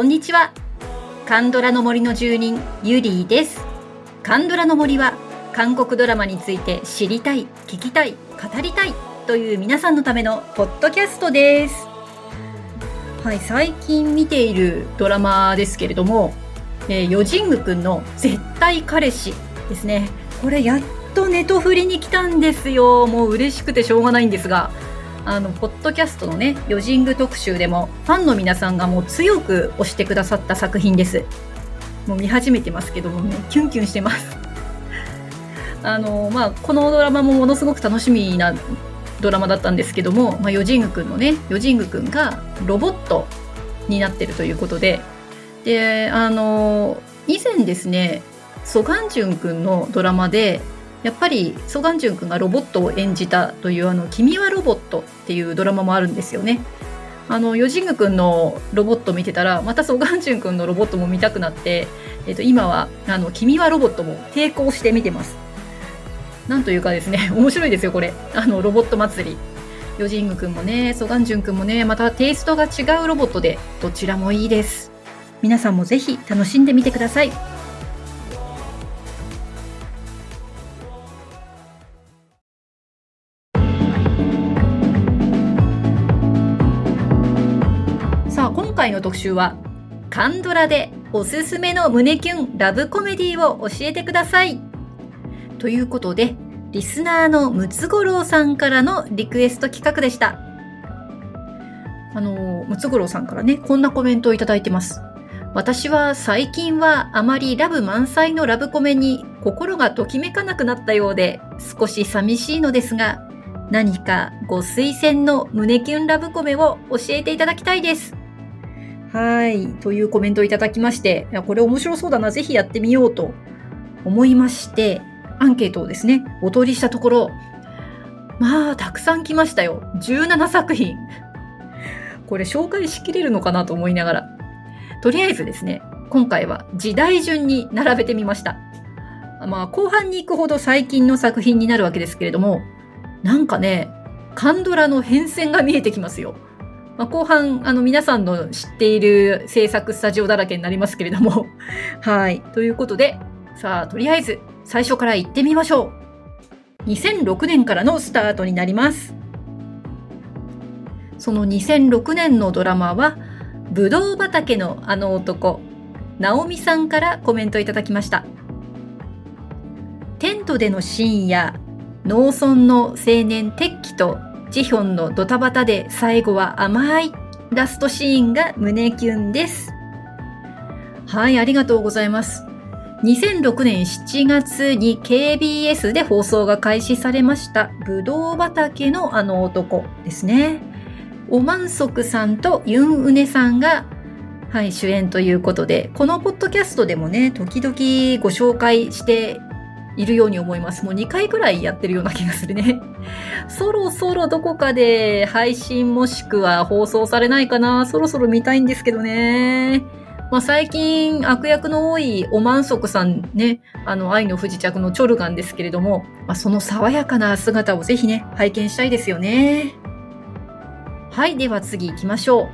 ん、こんにちは。カンドラの森の住人、ゆりーです。カンドラの森は、韓国ドラマについて知りたい、聞きたい、語りたいという皆さんのためのポッドキャストです。はい、最近見ているドラマですけれども、えー、ヨジングくんの絶対彼氏ですね。これやっとネトフリに来たんですよ。もう嬉しくてしょうがないんですが、あの、ポッドキャストのね、ヨジング特集でも、ファンの皆さんがもう強く推してくださった作品です。もう見始めてますけどもね、キュンキュンしてます。あの、まあ、このドラマもものすごく楽しみなドラマだったんですけども、まあ、ヨジングくんのね、ヨジングくんがロボットになってるということで、で、あの、以前ですね、ソガンジュンくんのドラマで、やっぱりソガンジュン君がロボットを演じたというあの「君はロボット」っていうドラマもあるんですよね。あのヨジング君のロボット見てたらまたソガンジュン君のロボットも見たくなって、えっと、今はあの「君はロボット」も並行して見てます。なんというかですね 面白いですよこれあのロボット祭り。ヨジング君もねソガンジュン君もねまたテイストが違うロボットでどちらもいいです。皆さんもぜひ楽しんでみてください。特集はカンドラでおすすめの胸キュンラブコメディを教えてください。ということでリスナーのムツゴロウさんからのリクエスト企画でした。あのムツゴロウさんからねこんなコメントをいただいてます。私は最近はあまりラブ満載のラブコメに心がときめかなくなったようで少し寂しいのですが何かご推薦の胸キュンラブコメを教えていただきたいです。はい。というコメントをいただきまして、これ面白そうだな、ぜひやってみようと思いまして、アンケートをですね、お取りしたところ、まあ、たくさん来ましたよ。17作品。これ紹介しきれるのかなと思いながら。とりあえずですね、今回は時代順に並べてみました。まあ、後半に行くほど最近の作品になるわけですけれども、なんかね、カンドラの変遷が見えてきますよ。まあ、後半、あの、皆さんの知っている制作スタジオだらけになりますけれども。はい。ということで、さあ、とりあえず、最初から行ってみましょう。2006年からのスタートになります。その2006年のドラマは、ぶどう畑のあの男、ナオミさんからコメントいただきました。テントでのシーンや農村の青年テッキとジヒョンのドタバタで最後は甘いラストシーンが胸キュンです。はい、ありがとうございます。2006年7月に KBS で放送が開始されました、ぶどう畑のあの男ですね。オマンソクさんとユンウネさんが、はい、主演ということで、このポッドキャストでもね、時々ご紹介しているように思います。もう2回くらいやってるような気がするね。そろそろどこかで配信もしくは放送されないかな。そろそろ見たいんですけどね。まあ、最近悪役の多いオマンソクさんね、あの愛の不時着のチョルガンですけれども、まあ、その爽やかな姿をぜひね、拝見したいですよね。はい、では次行きましょう。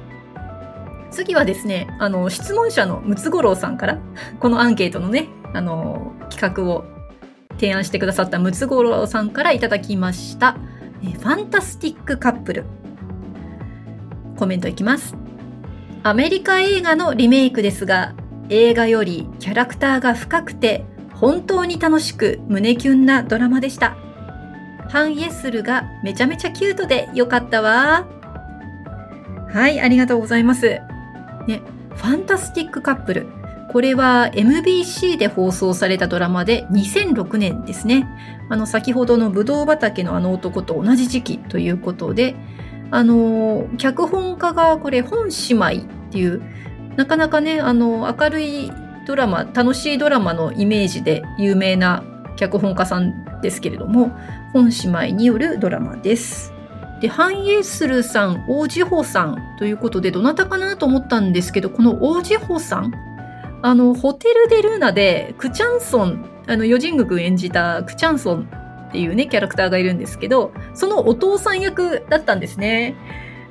次はですね、あの、質問者のムツゴロウさんから、このアンケートのね、あの、企画を提案してくださったムツゴロウさんからいただきました。えファンタスティックカップル。コメントいきます。アメリカ映画のリメイクですが、映画よりキャラクターが深くて、本当に楽しく胸キュンなドラマでした。ハン・イェスルがめちゃめちゃキュートでよかったわ。はい、ありがとうございます。ね、ファンタスティックカップル。これは MBC で放送されたドラマで2006年ですね。あの、先ほどのブドウ畑のあの男と同じ時期ということで、あの、脚本家がこれ本姉妹っていう、なかなかね、あの、明るいドラマ、楽しいドラマのイメージで有名な脚本家さんですけれども、ホン姉妹によるドラマです。で、ハン・イェスルさん、オ・ジホさんということで、どなたかなと思ったんですけど、このオ・ジホさん、あの、ホテル・デ・ルーナで、クチャンソン、あの、ヨ・ジング君演じたクチャンソンっていうね、キャラクターがいるんですけど、そのお父さん役だったんですね。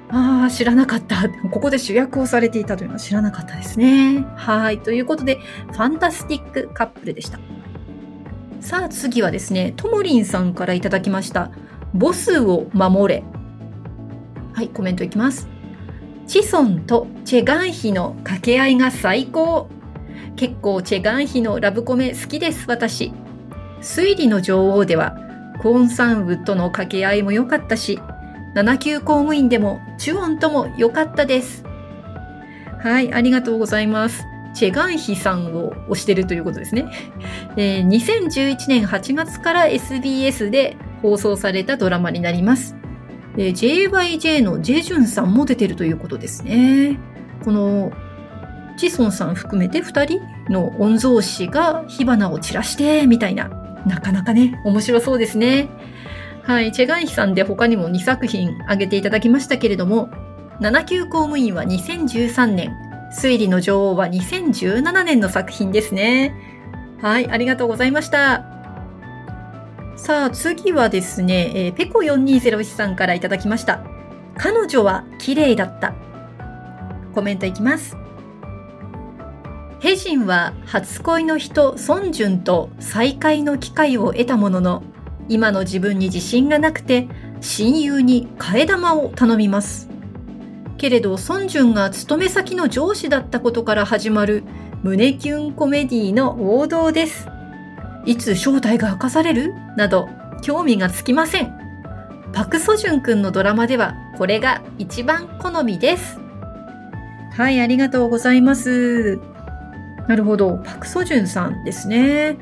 ああ、知らなかった。ここで主役をされていたというのは知らなかったですね。はい。ということで、ファンタスティックカップルでした。さあ次はですね、ともりんさんからいただきました。ボスを守れ。はい、コメントいきます。チソンとチェガンヒの掛け合いが最高。結構チェガンヒのラブコメ好きです、私。推理の女王では、クォン・サンウッドの掛け合いも良かったし、7級公務員でもチュオンとも良かったです。はい、ありがとうございます。チェガンヒさんを推してるということですね。えー、2011年8月から SBS で放送されたドラマになります。えー、JYJ のジェジュンさんも出てるということですね。このチソンさん含めて2人の御曹司が火花を散らしてみたいな、なかなかね、面白そうですね。はい、チェガンヒさんで他にも2作品挙げていただきましたけれども、7級公務員は2013年、推理の女王は2017年の作品ですね。はい、ありがとうございました。さあ、次はですね、えー、ペコ4201さんからいただきました。彼女は綺麗だった。コメントいきます。ヘジンは初恋の人、ソンジュンと再会の機会を得たものの、今の自分に自信がなくて、親友に替え玉を頼みます。けれど、ソンジュンが勤め先の上司だったことから始まる胸キュンコメディの王道です。いつ正体が明かされる？など興味がつきません。パクソジュンくんのドラマではこれが一番好みです。はい、ありがとうございます。なるほど、パクソジュンさんですね。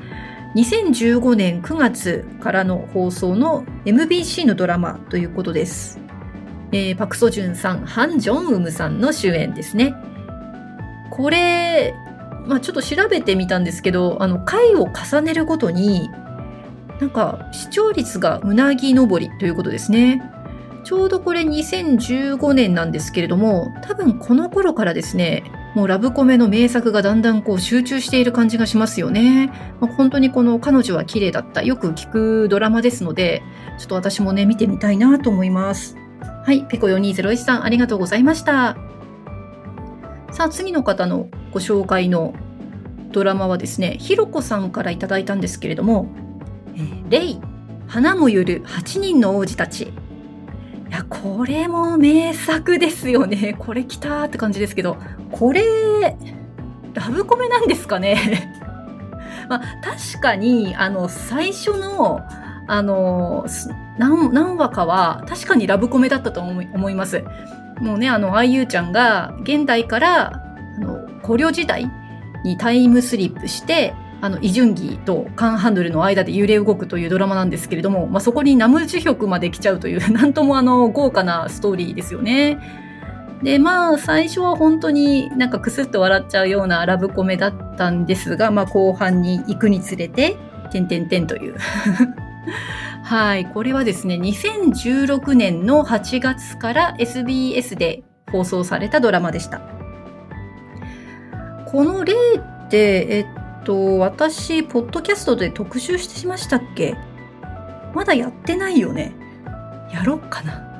2015年9月からの放送の MBC のドラマということです。えー、パクソジュンさん、ハン・ジョンウムさんの主演ですね。これ、まあ、ちょっと調べてみたんですけど、あの、回を重ねるごとに、なんか視聴率がうなぎ登りということですね。ちょうどこれ2015年なんですけれども、多分この頃からですね、もうラブコメの名作がだんだんこう集中している感じがしますよね。まあ、本当にこの彼女は綺麗だった。よく聞くドラマですので、ちょっと私もね、見てみたいなと思います。はい、ペコ4201さんありがとうございました。さあ、次の方のご紹介のドラマはですね、ひろこさんからいただいたんですけれども、えー、レイ、花もゆる8人の王子たち。いや、これも名作ですよね。これ来たって感じですけど、これ、ラブコメなんですかね？まあ、確かに、あの、最初の、あの、何何話かは確かにラブコメだったと思います。もうね、あの、あゆちゃんが現代から、あの、古領時代にタイムスリップして、あの、イジュンギとカンハンドルの間で揺れ動くというドラマなんですけれども、まあ、そこにナムジュヒョクまで来ちゃうという、なんともあの、豪華なストーリーですよね。で、まあ、最初は本当になんかクスッと笑っちゃうようなラブコメだったんですが、まあ、後半に行くにつれて、てんてんてんという はい、これはですね、2016年の8月から SBS で放送されたドラマでした。この例って、えっと、私、ポッドキャストで特集してしましたっけ？まだやってないよね。やろっかな。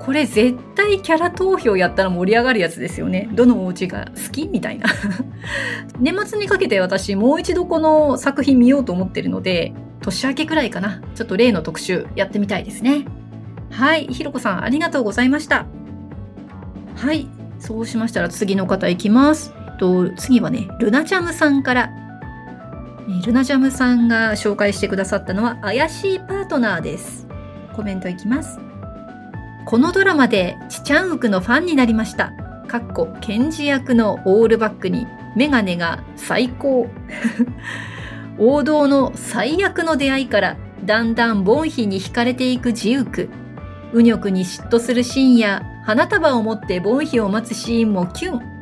これ絶対キャラ投票やったら盛り上がるやつですよね。どのお家が好き？みたいな。年末にかけて私もう一度この作品見ようと思ってるので、年明けくらいかな。ちょっと例の特集やってみたいですね。はい。ひろこさん、ありがとうございました。はい。そうしましたら次の方いきます。と次はね、ルナチャムさんから。ルナチャムさんが紹介してくださったのは、怪しいパートナーです。コメントいきます。このドラマでチチャンウクのファンになりました。かっこ、ケンジ役のオールバックにメガネが最高。王道の最悪の出会いからだんだんボンヒに惹かれていくジウク。右翼に嫉妬するシーンや花束を持ってボンヒを待つシーンもキュン。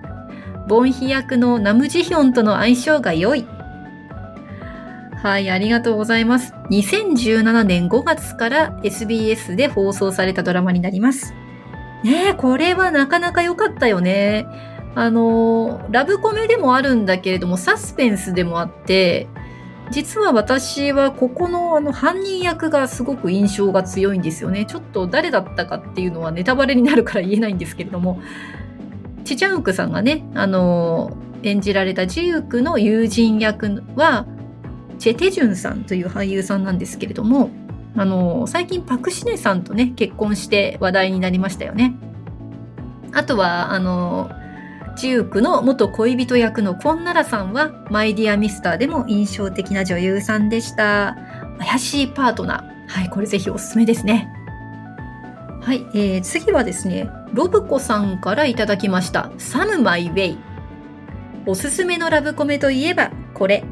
ボンヒ役のナムジヒョンとの相性が良い。はい、ありがとうございます。2017年5月から SBS で放送されたドラマになります。ねえ、これはなかなか良かったよね。あの、ラブコメでもあるんだけれども、サスペンスでもあって、実は私はここのあの犯人役がすごく印象が強いんですよね。ちょっと誰だったかっていうのはネタバレになるから言えないんですけれども、チチャンウクさんがね、あの、演じられたジウクの友人役は、チェ・テジュンさんという俳優さんなんですけれども、あの、最近パクシネさんとね、結婚して話題になりましたよね。あとは、あの、ジュークの元恋人役のコンナラさんは、マイディアミスターでも印象的な女優さんでした。怪しいパートナー。はい、これぜひおすすめですね。はい、えー、次はですね、ロブコさんからいただきました。サムマイウェイ。おすすめのラブコメといえば、これ。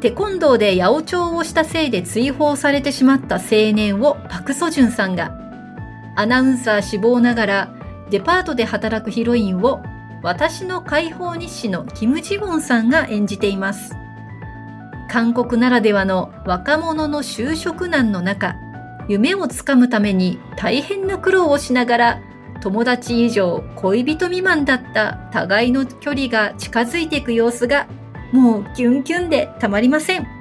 テコンドーで八百長をしたせいで追放されてしまった青年をパクソジュンさんが、アナウンサー志望ながらデパートで働くヒロインを私の解放日誌のキム・ジウォンさんが演じています。韓国ならではの若者の就職難の中、夢をつかむために大変な苦労をしながら友達以上恋人未満だった互いの距離が近づいていく様子がもうキュンキュンでたまりません。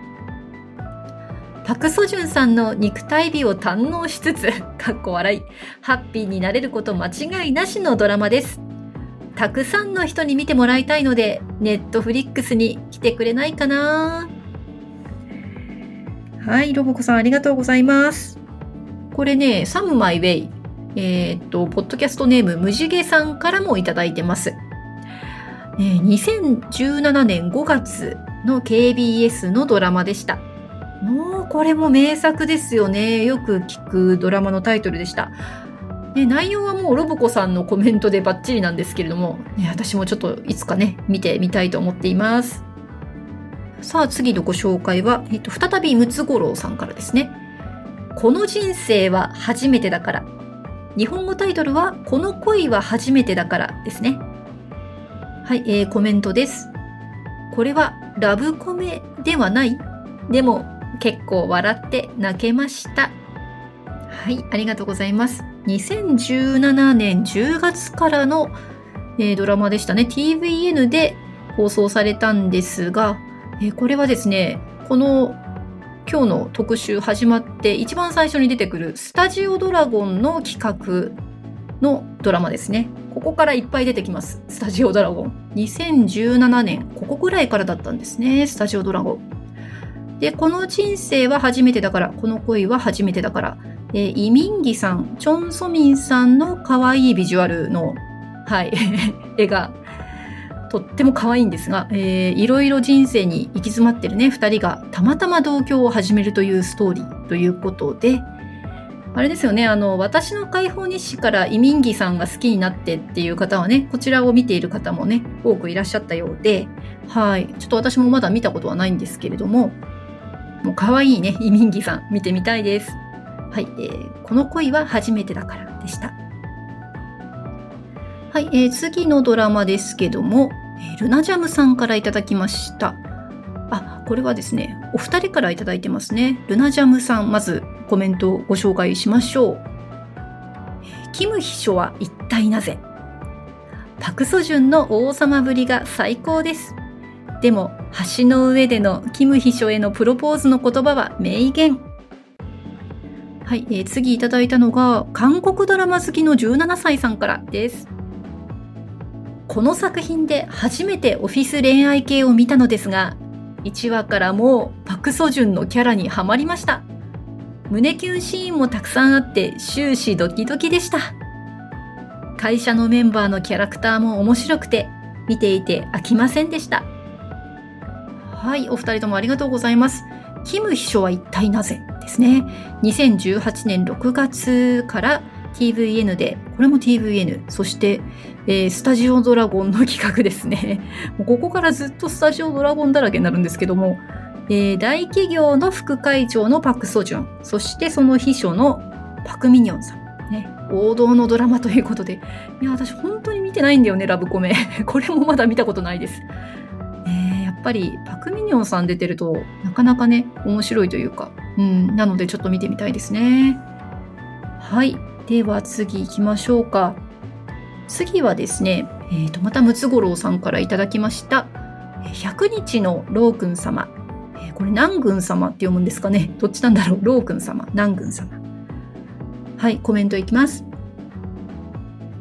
パクソジュンさんの肉体美を堪能しつつ、かっこ笑い、ハッピーになれること間違いなしのドラマです。たくさんの人に見てもらいたいので、ネットフリックスに来てくれないかなはい、ロボコさんありがとうございます。これね、サムマイウェイ。えー、っと、ポッドキャストネーム、むじげさんからもいただいてます。えー、2017年5月の KBS のドラマでした。もうこれも名作ですよね。よく聞くドラマのタイトルでした。ね、内容はもうロボコさんのコメントでバッチリなんですけれども、ね、私もちょっといつかね、見てみたいと思っています。さあ次のご紹介は、えっと、再びムツゴロウさんからですね。この人生は初めてだから。日本語タイトルは、この恋は初めてだからですね。はい、えー、コメントです。これはラブコメではないでも結構笑って泣けました。はい、ありがとうございます。2017年10月からの、えー、ドラマでしたね。TVN で放送されたんですが、えー、これはですね、この今日の特集始まって一番最初に出てくるスタジオドラゴンの企画のドラマですね。ここからいっぱい出てきます。スタジオドラゴン。2017年、ここぐらいからだったんですね。スタジオドラゴン。で、この人生は初めてだから、この恋は初めてだから、えー、イミンギさん、チョン・ソミンさんの可愛いビジュアルの、はい、絵がとっても可愛いんですが、えー、いろいろ人生に行き詰まってるね、二人がたまたま同居を始めるというストーリーということで、あれですよね、あの、私の解放日誌からイミンギさんが好きになってっていう方はね、こちらを見ている方もね、多くいらっしゃったようで、はい、ちょっと私もまだ見たことはないんですけれども、もう可愛いね、イミンギさん見てみたいです。はい、えー、この恋は初めてだからでした。はい、えー、次のドラマですけども、えー、ルナジャムさんからいただきました。あ、これはですね、お二人からいただいてますね。ルナジャムさん、まずコメントをご紹介しましょう。キム秘書は一体なぜ？パクソジュンの王様ぶりが最高です。でも、橋の上でのキム秘書へのプロポーズの言葉は名言。はい、えー、次いただいたのが、韓国ドラマ好きの17歳さんからです。この作品で初めてオフィス恋愛系を見たのですが、1話からもうパクソジュンのキャラにはまりました。胸キュンシーンもたくさんあって終始ドキドキでした。会社のメンバーのキャラクターも面白くて、見ていて飽きませんでした。はい、お二人ともありがとうございます。キム秘書は一体なぜですね。2018年6月から TVN で、これも TVN、そして、えー、スタジオドラゴンの企画ですね。もうここからずっとスタジオドラゴンだらけになるんですけども、えー、大企業の副会長のパク・ソジュン、そしてその秘書のパク・ミニョンさん。ね、王道のドラマということで、いや、私本当に見てないんだよね、ラブコメ。これもまだ見たことないです。え、やっぱりパクミニョンさん出てるとなかなかね面白いというか、うん、なのでちょっと見てみたいですね。はい。では次行きましょうか。次はですね、えー、とまたムツゴロウさんからいただきました。100日のロー君様。えー、これ南軍様って読むんですかねどっちなんだろう？ロー君様南軍様はいコメントいきます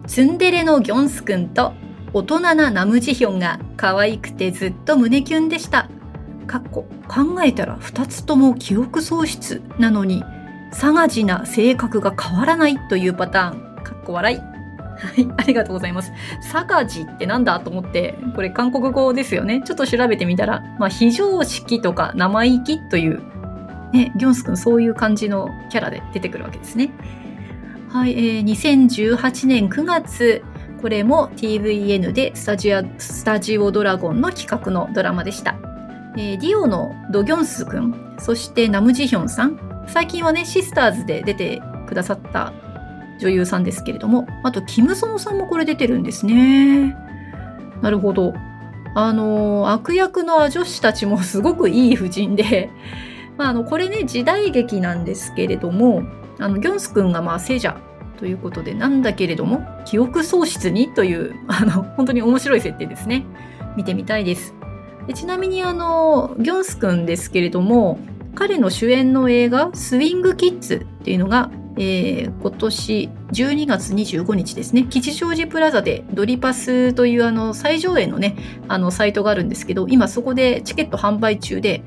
ツンデレのギョンス君と大人なナムジヒョンが可愛くてずっと胸キュンでしたかっこ考えたら2つとも記憶喪失なのにサガジな性格が変わらないというパターンかっこ笑いはい、ありがとうございます。サガジってなんだと思って、これ韓国語ですよね。ちょっと調べてみたら、まあ、非常識とか生意気という、ね、ギョンス君そういう感じのキャラで出てくるわけですね。はい、えー、2018年9月、これも TVN でスタジアスタジオドラゴンの企画のドラマでした。えー、ディオのドギョンス君、そしてナムジヒョンさん、最近はね、シスターズで出てくださった女優さんですけれども、あと、キムソンさんもこれ出てるんですね。なるほど。あの、悪役の女子たちもすごくいい婦人で、まあ、あの、これね、時代劇なんですけれども、あの、ギョンス君がまあ、聖者ということで、なんだけれども、記憶喪失にという、あの、本当に面白い設定ですね。見てみたいです。でちなみにあの、ギョンス君ですけれども、彼の主演の映画、スウィングキッズっていうのが、えー、今年12月25日ですね、吉祥寺プラザでドリパスというあの最上映のね、あのサイトがあるんですけど、今そこでチケット販売中で、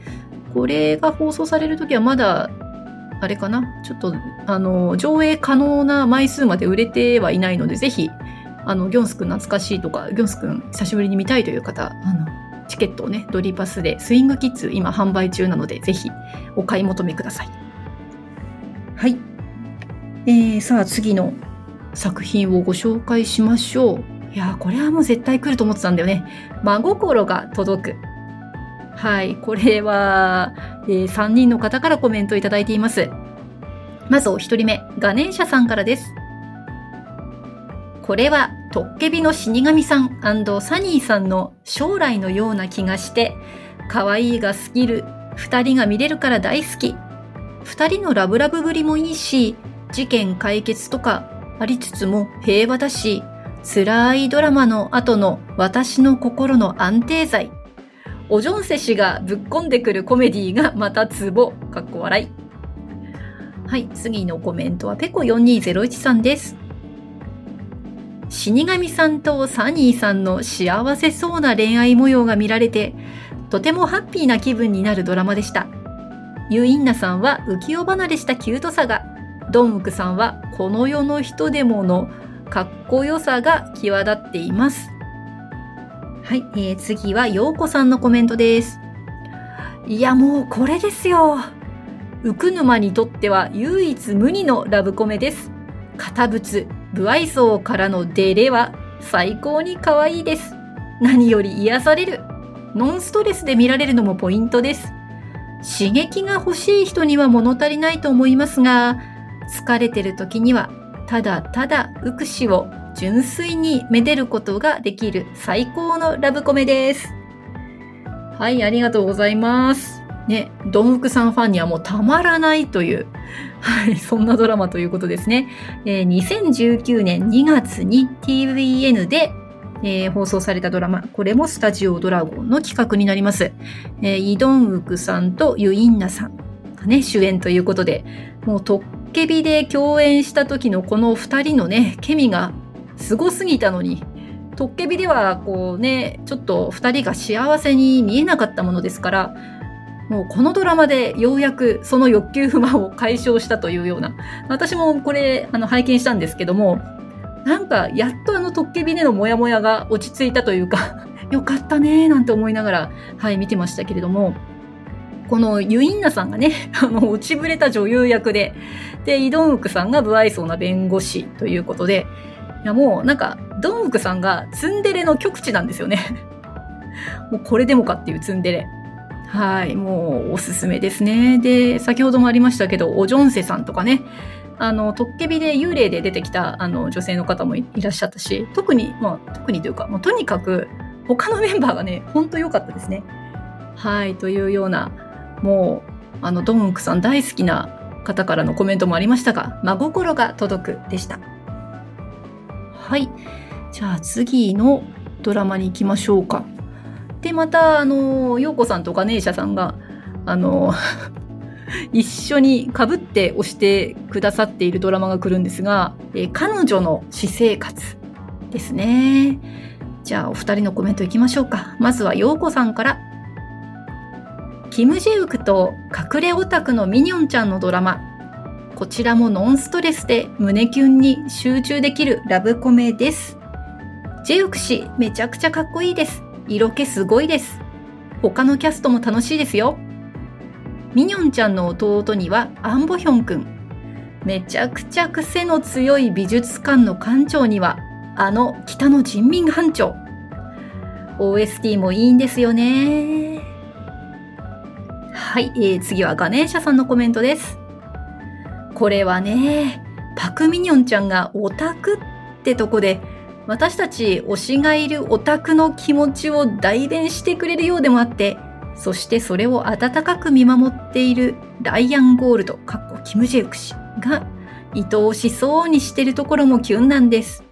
これが放送されるときはまだ、あれかな、ちょっと、あの、上映可能な枚数まで売れてはいないので、ぜひ、あの、ギョンス君懐かしいとか、ギョンス君久しぶりに見たいという方、あの、チケットをね、ドリパスでスイングキッズ今販売中なので、ぜひお買い求めください。はい。えー、さあ次の作品をご紹介しましょう。いやこれはもう絶対来ると思ってたんだよね。真心が届く。はい、これは、えー、3人の方からコメントいただいています。まずお一人目、ガネーシャさんからです。これはトッケビの死神さんサニーさんの将来のような気がして、可愛いがスキル、二人が見れるから大好き。二人のラブラブぶりもいいし、事件解決とかありつつも平和だし、辛いドラマの後の私の心の安定剤。おジョンセ氏がぶっこんでくるコメディがまたツボ。かっこ笑い。はい、次のコメントはペコ4201さんです。死神さんとサニーさんの幸せそうな恋愛模様が見られて、とてもハッピーな気分になるドラマでした。ユインナさんは浮世離れしたキュートさが、ドンウクさんはこの世の人でものかっこよさが際立っています。はい、えー、次は陽子さんのコメントです。いやもうこれですよ。ウクヌマにとっては唯一無二のラブコメです。堅物、不愛想からのデレは最高に可愛いです。何より癒される。ノンストレスで見られるのもポイントです。刺激が欲しい人には物足りないと思いますが、疲れてる時にはただただウクシを純粋にめでることができる最高のラブコメです。はい、ありがとうございます。ね、ドンウクさんファンにはもうたまらないという、はい、そんなドラマということですね。えー、2019年2月に TVN で、えー、放送されたドラマ、これもスタジオドラゴンの企画になります。えー、イドンウクさんとユインナさんがね、主演ということで、もうとっけびで共演した時のこの2人のね、ケミがすごすぎたのに、トッケビではこうね、ちょっと2人が幸せに見えなかったものですから、もうこのドラマでようやくその欲求不満を解消したというような、私もこれあの拝見したんですけども、なんかやっとあのトッケビでのモヤモヤが落ち着いたというか、よかったねーなんて思いながら、はい、見てましたけれども、このユインナさんがね、あの、落ちぶれた女優役で、で、イドンウクさんが不愛想な弁護士ということで、いやもうなんか、ドンウクさんがツンデレの極致なんですよね。もうこれでもかっていうツンデレ。はい、もうおすすめですね。で、先ほどもありましたけど、オジョンセさんとかね、あの、トッケビで幽霊で出てきたあの女性の方もいらっしゃったし、特に、まあ、特にというか、もうとにかく他のメンバーがね、ほんと良かったですね。はい、というような、もう、あの、ドンクさん大好きな方からのコメントもありましたが、真心が届くでした。はい。じゃあ次のドラマに行きましょうか。で、また、あの、陽子さんとガネーシャさんが、あの、一緒にかぶって押してくださっているドラマが来るんですが、えー、彼女の私生活ですね。じゃあお二人のコメントいきましょうか。まずは陽子さんから。キム・ジェウクと隠れオタクのミニョンちゃんのドラマ。こちらもノンストレスで胸キュンに集中できるラブコメです。ジェウク氏めちゃくちゃかっこいいです。色気すごいです。他のキャストも楽しいですよ。ミニョンちゃんの弟にはアンボヒョンくん。めちゃくちゃ癖の強い美術館の館長にはあの北の人民班長。OST もいいんですよね。はい、えー、次はガネーシャさんのコメントです。これはね、パクミニョンちゃんがオタクってとこで私たち推しがいるオタクの気持ちを代弁してくれるようでもあって、そしてそれを温かく見守っているライアン・ゴールド、かっこキム・ジェウク氏が愛おしそうにしてるところもキュンなんです。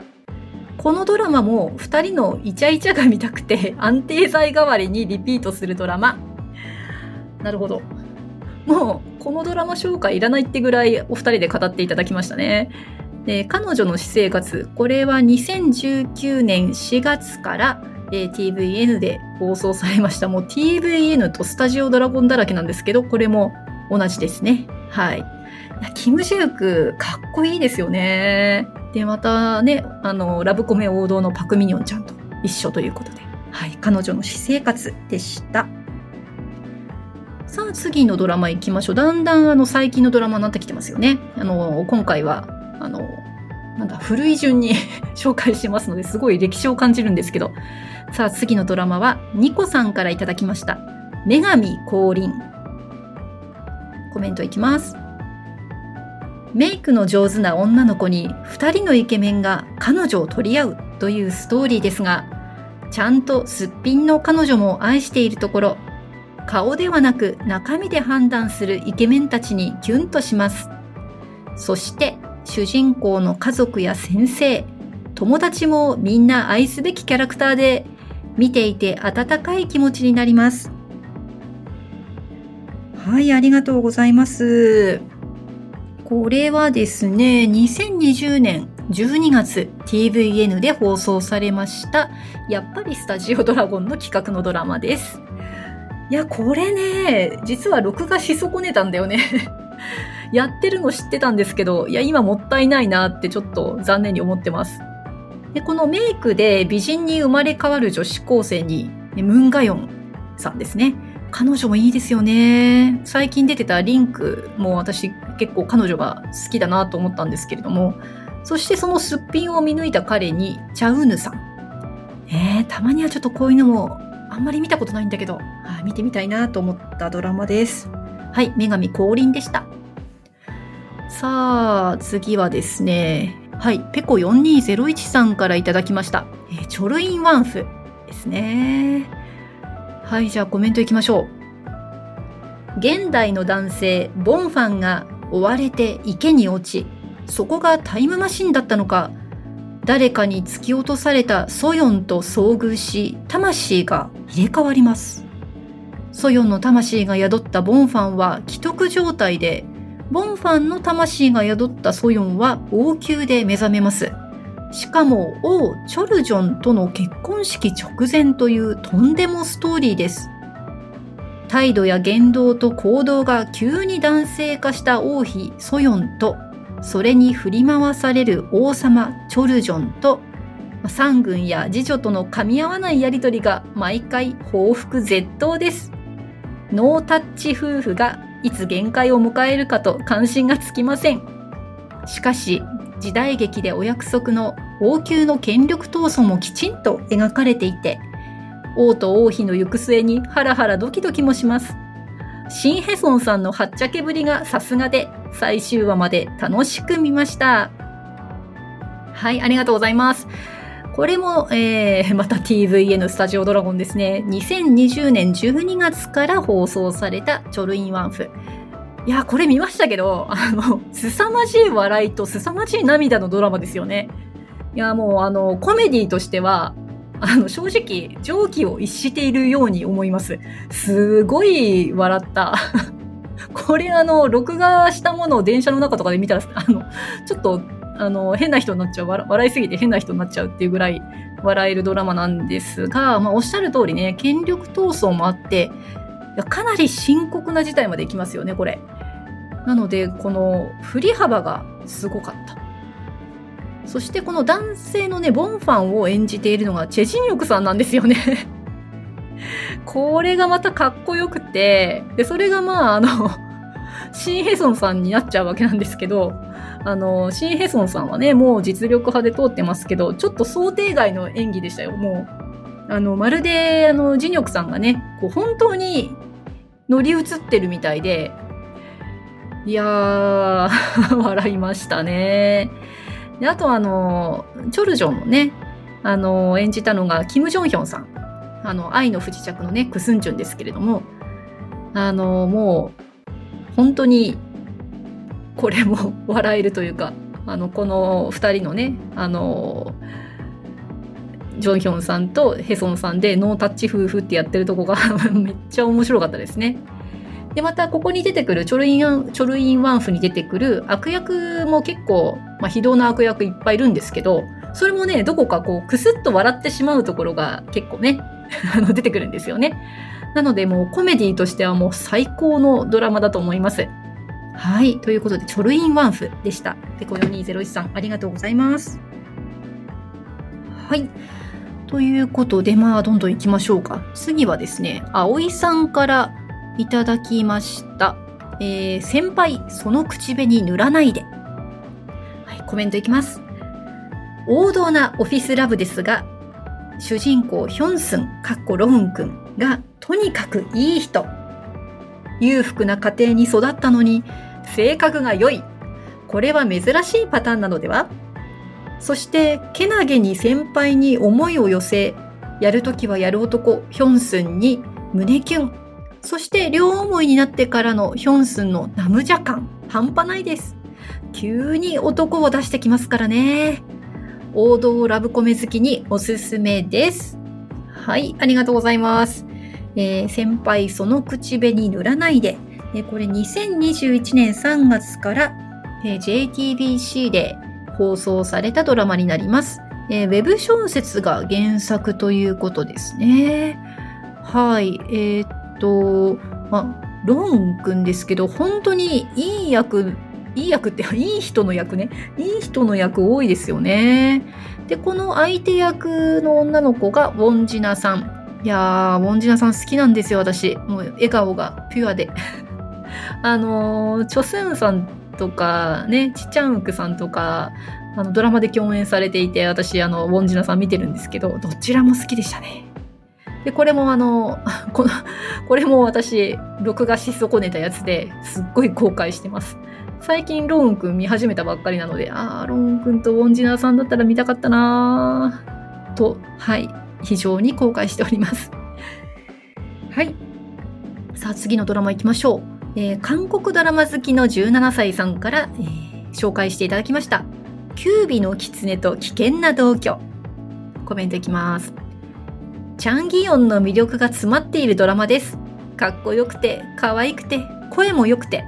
このドラマも2人のイチャイチャが見たくて安定剤代わりにリピートするドラマ。なるほど。もうこのドラマ紹介いらないってぐらいお二人で語っていただきましたね。で彼女の私生活これは2019年4月から、えー、TVN で放送されました。もう TVN とスタジオドラゴンだらけなんですけどこれも同じですね。はい。キム・ジュークかっこいいですよね。でまたねあのラブコメ王道のパク・ミニョンちゃんと一緒ということで。はい。彼女の私生活でした。さあ次のドラマ行きましょう。だんだんあの最近のドラマになってきてますよね。あの今回はあの、なんだ、古い順に 紹介してますので、すごい歴史を感じるんですけど。さあ、次のドラマは、ニコさんからいただきました。女神降臨。コメントいきます。メイクの上手な女の子に2人のイケメンが彼女を取り合うというストーリーですが、ちゃんとすっぴんの彼女も愛しているところ、顔ではなく中身で判断するイケメンたちにキュンとします。そして主人公の家族や先生、友達もみんな愛すべきキャラクターで見ていて温かい気持ちになります。はい、ありがとうございます。これはですね、2020年12月 TVN で放送されました、やっぱりスタジオドラゴンの企画のドラマです。いや、これね、実は録画し損ねたんだよねやってるの知ってたんですけど、いや、今もったいないなってちょっと残念に思ってます。で、このメイクで美人に生まれ変わる女子高生に、ムンガヨンさんですね。彼女もいいですよね。最近出てたリンクも私結構彼女が好きだなと思ったんですけれども、そしてそのすっぴんを見抜いた彼に、チャウヌさん。えー、たまにはちょっとこういうのもあんまり見たことないんだけど、はい、見てみたいなと思ったドラマです。はい、女神降臨でした。さあ、次はですね、はい、ペコ4201さんからいただきました。えー、チョルインワンフですね。はい、じゃあコメントいきましょう。現代の男性、ボンファンが追われて池に落ち、そこがタイムマシンだったのか、誰かに突き落とされたソヨンと遭遇し、魂が入れ替わります。ソヨンの魂が宿ったボンファンは既得状態でボンファンの魂が宿ったソヨンは王宮で目覚めます。しかも王チョルジョンとの結婚式直前というとんでもストーリーです。態度や言動と行動が急に男性化した王妃ソヨンと、それに振り回される王様チョルジョンと、三軍や次女との噛み合わないやりとりが毎回報復絶倒です。ノータッチ夫婦がいつ限界を迎えるかと関心がつきません。しかし、時代劇でお約束の王宮の権力闘争もきちんと描かれていて、王と王妃の行く末にハラハラドキドキもします。シンヘソンさんのはっちゃけぶりがさすがで、最終話まで楽しく見ました。はい、ありがとうございます。これも、えー、また TVN スタジオドラゴンですね。2020年12月から放送されたチョルインワンフ。いや、これ見ましたけど、あの、凄まじい笑いと凄まじい涙のドラマですよね。いや、もうあの、コメディとしては、あの、正直、常軌を逸しているように思います。すごい笑った。これあの、録画したものを電車の中とかで見たら、あの、ちょっと、あの、変な人になっちゃう、笑いすぎて変な人になっちゃうっていうぐらい笑えるドラマなんですが、まあ、おっしゃる通りね、権力闘争もあって、かなり深刻な事態までいきますよね、これ。なので、この振り幅がすごかった。そしてこの男性のね、ボンファンを演じているのがチェジンヨクさんなんですよね これがまたかっこよくて、で、それがまあ、あのシン・ヘソンさんになっちゃうわけなんですけど、あの、シン・ヘソンさんはね、もう実力派で通ってますけど、ちょっと想定外の演技でしたよ、もう。あの、まるで、あの、ジニョクさんがね、こう、本当に乗り移ってるみたいで、いやー 笑いましたね。で、あとあの、チョルジョンをね、あの、演じたのが、キム・ジョンヒョンさん。あの、愛の不時着のね、クスンジュンですけれども、あの、もう、本当に、これも 笑えるというか、あの、この二人のね、あの、ジョンヒョンさんとヘソンさんでノータッチ夫婦ってやってるとこが めっちゃ面白かったですね。で、またここに出てくるチョルイン、チョルインワンフに出てくる悪役も結構、まあ、非道な悪役いっぱいいるんですけど、それもね、どこかこう、くすっと笑ってしまうところが結構ね、あの、出てくるんですよね。なのでもうコメディとしてはもう最高のドラマだと思います。はい。ということで、チョルインワンフでした。ペコ4201さん、ありがとうございます。はい。ということで、まあ、どんどん行きましょうか。次はですね、葵さんからいただきました。えー、先輩、その口紅塗らないで。はい、コメントいきます。王道なオフィスラブですが、主人公ヒョンスン、かっこロウン君がとにかくいい人。裕福な家庭に育ったのに、性格が良い。これは珍しいパターンなのでは？そして、けなげに先輩に思いを寄せ、やるときはやる男、ヒョンスンに胸キュン。そして両思いになってからのヒョンスンのナムジャ感、半端ないです。急に男を出してきますからね。王道ラブコメ好きにおすすめです。はい、ありがとうございます。えー、先輩その口紅塗らないで。え、これ2021年3月から、JTBC で放送されたドラマになります。えー、ウェブ小説が原作ということですね。はい。えー、と、まあ、ロン君ですけど、本当にいい役、いい役って、いい人の役ね。いい人の役多いですよね。で、この相手役の女の子がウォンジナさん。いやー、ウォンジナさん好きなんですよ、私。もう笑顔がピュアで。あのー、チョスンさんとか、ね、チチャンウクさんとか、あの、ドラマで共演されていて、私、あの、ウォンジナさん見てるんですけど、どちらも好きでしたね。で、これもあの、この、これも私、録画し損ねたやつですっごい後悔してます。最近ローンくん見始めたばっかりなので、あー、ローンくんとウォンジナさんだったら見たかったなーと、はい、非常に後悔しております。はい。さあ、次のドラマ行きましょう。えー、韓国ドラマ好きの17歳さんから、えー、紹介していただきました。キュービの狐と危険な同居。コメントいきます。チャンギヨンの魅力が詰まっているドラマです。かっこよくて、可愛くて、声も良くて。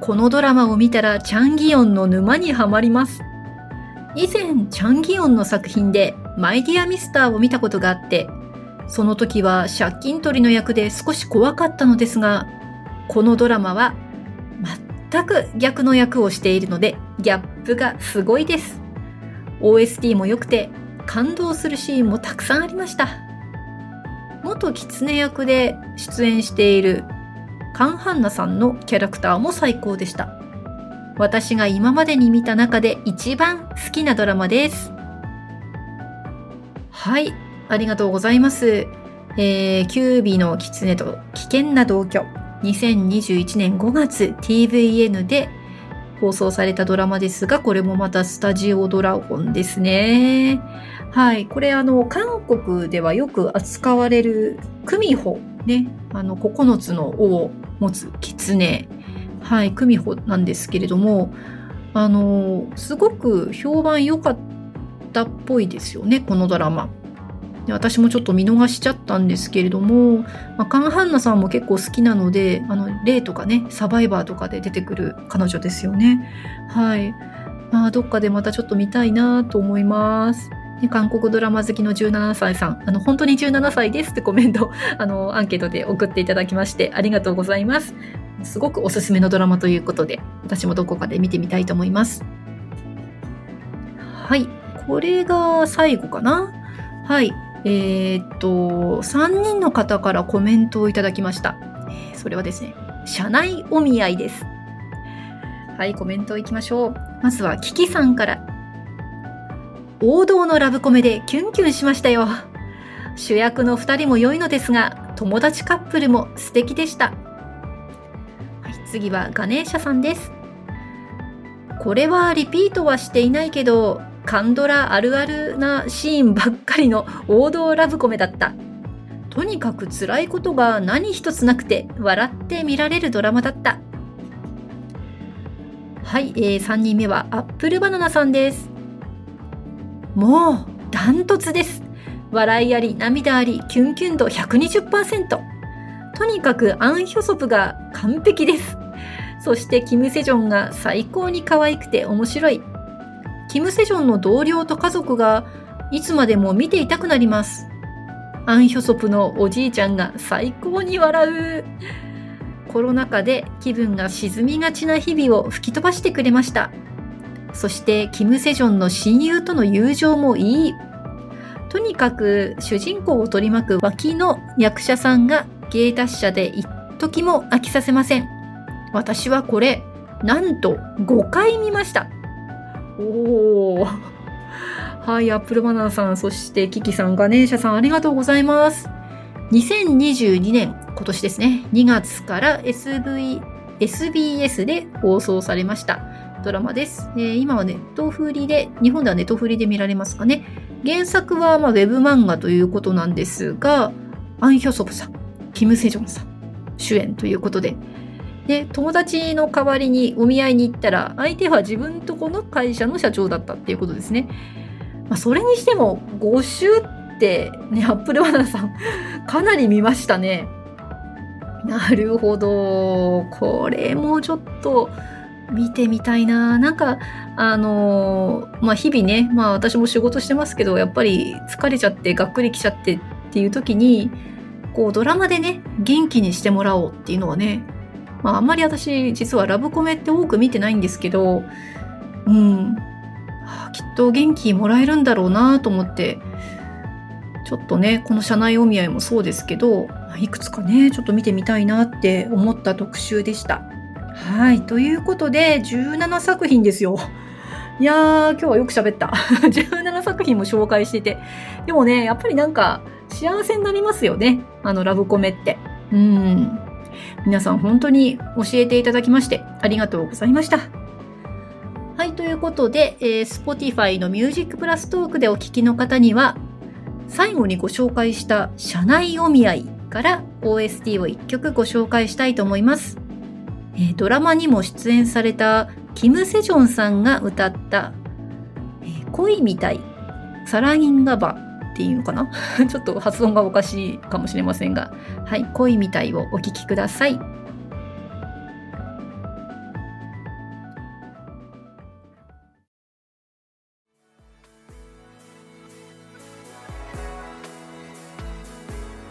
このドラマを見たらチャンギヨンの沼にはまります。以前、チャンギヨンの作品でマイディアミスターを見たことがあって、その時は借金取りの役で少し怖かったのですが、このドラマは全く逆の役をしているので、ギャップがすごいです。OST も良くて、感動するシーンもたくさんありました。元狐役で出演しているカン・ハンナさんのキャラクターも最高でした。私が今までに見た中で一番好きなドラマです。はい、ありがとうございます。えー、キュービの狐と危険な同居。2021年5月 TVN で放送されたドラマですが、これもまたスタジオドラゴンですね。はい。これ、あの、韓国ではよく扱われる、クミホ、ね。あの、9つの尾を持つ狐。はい、クミホなんですけれども、あの、すごく評判良かったっぽいですよね、このドラマ。で私もちょっと見逃しちゃったんですけれども、まあ、カン・ハンナさんも結構好きなのであのレイとかねサバイバーとかで出てくる彼女ですよね。はい。まあどっかでまたちょっと見たいなと思います。で韓国ドラマ好きの17歳さん。あの本当に17歳ですって コメントあのアンケートで送っていただきましてありがとうございます。すごくおすすめのドラマということで私もどこかで見てみたいと思います。はい。これが最後かな。はい。えー、っと、3人の方からコメントをいただきました。それはですね、社内お見合いです。はい、コメントいきましょう。まずは、キキさんから。王道のラブコメでキュンキュンしましたよ。主役の2人も良いのですが、友達カップルも素敵でした。はい、次はガネーシャさんです。これはリピートはしていないけど、カンドラあるあるなシーンばっかりの王道ラブコメだった。とにかく辛いことが何一つなくて笑って見られるドラマだった。はい、えー、3人目はアップルバナナさんです。もうダントツです。笑いあり涙ありキュンキュン度120%。とにかくアン・ヒョソプが完璧です。そしてキム・セジョンが最高に可愛くて面白い。キム・セジョンの同僚と家族がいつまでも見ていたくなります。アン・ヒョソプのおじいちゃんが最高に笑う。コロナ禍で気分が沈みがちな日々を吹き飛ばしてくれました。そしてキム・セジョンの親友との友情もいい。とにかく主人公を取り巻く脇の役者さんが芸達者で一時も飽きさせません。私はこれ、なんと5回見ました。おお。はい、アップルバナナさん、そしてキキさん、ガネーシャさん、ありがとうございます。2022年、今年ですね、2月から SV、SBS で放送されましたドラマです。えー、今はネットフリで、日本ではネットフリで見られますかね。原作はまあウェブ漫画ということなんですが、アン・ヒョソプさん、キム・セジョンさん、主演ということで、で友達の代わりにお見合いに行ったら相手は自分とこの会社の社長だったっていうことですね。まあ、それにしても5週ってねアップルバナナさんかなり見ましたね。なるほどこれもちょっと見てみたいななんかあのまあ日々ねまあ私も仕事してますけどやっぱり疲れちゃってがっくりきちゃってっていう時にこうドラマでね元気にしてもらおうっていうのはねまあ、あんまり私実はラブコメって多く見てないんですけど、うん、はあ、きっと元気もらえるんだろうなと思って、ちょっとね、この社内お見合いもそうですけど、いくつかね、ちょっと見てみたいなって思った特集でした。はい。ということで、17作品ですよ。いやー、今日はよく喋った。17作品も紹介してて。でもね、やっぱりなんか幸せになりますよね。あのラブコメって。うん。皆さん本当に教えていただきましてありがとうございました。はい、ということで、えー、Spotify の Music Plus トークでお聞きの方には、最後にご紹介した社内お見合いから OST を1曲ご紹介したいと思います。えー、ドラマにも出演されたキム・セジョンさんが歌った、えー、恋みたい、サラギンガバっていうのかな？ちょっと発音がおかしいかもしれませんが、はい、恋みたいをお聞きください。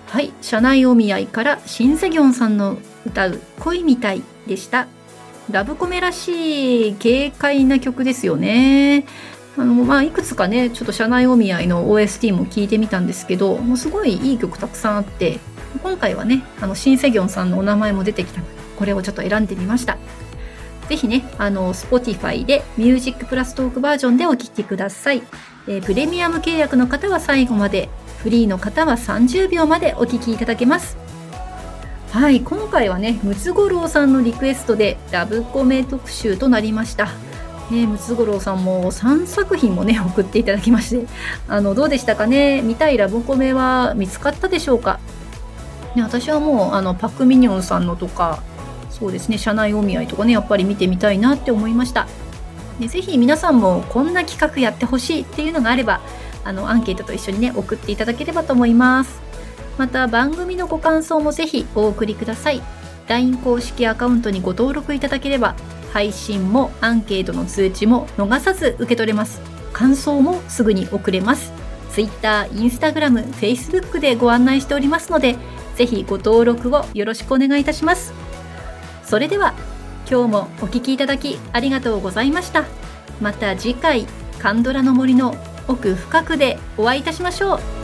はい、社内お見合いからシンセギョンさんの歌う恋みたいでした。ラブコメらしい軽快な曲ですよね。あのまあ、いくつかねちょっと社内お見合いの OST も聞いてみたんですけどもうすごいいい曲たくさんあって今回はねあのシン・セギョンさんのお名前も出てきたのでこれをちょっと選んでみました。ぜひねあの Spotify で Music プラストークバージョンでお聴きください、えー、プレミアム契約の方は最後までフリーの方は30秒までお聴きいただけます。はい今回はねムツゴロウさんのリクエストでラブコメ特集となりました。ね、ムツゴロウさんも3作品もね 送っていただきましてあのどうでしたかね？見たいラブコメは見つかったでしょうか、ね、私はもうあのパク・ミニョンさんのとかそうですね社内お見合いとかねやっぱり見てみたいなって思いました。でぜひ皆さんもこんな企画やってほしいっていうのがあればあのアンケートと一緒にね送っていただければと思います。また番組のご感想もぜひお送りください。LINE 公式アカウントにご登録いただければ配信もアンケートの通知も逃さず受け取れます。感想もすぐに送れます。Twitter、Instagram、Facebook でご案内しておりますのでぜひご登録をよろしくお願いいたします。それでは今日もお聴きいただきありがとうございました。また次回カンドラの森の奥深くでお会いいたしましょう。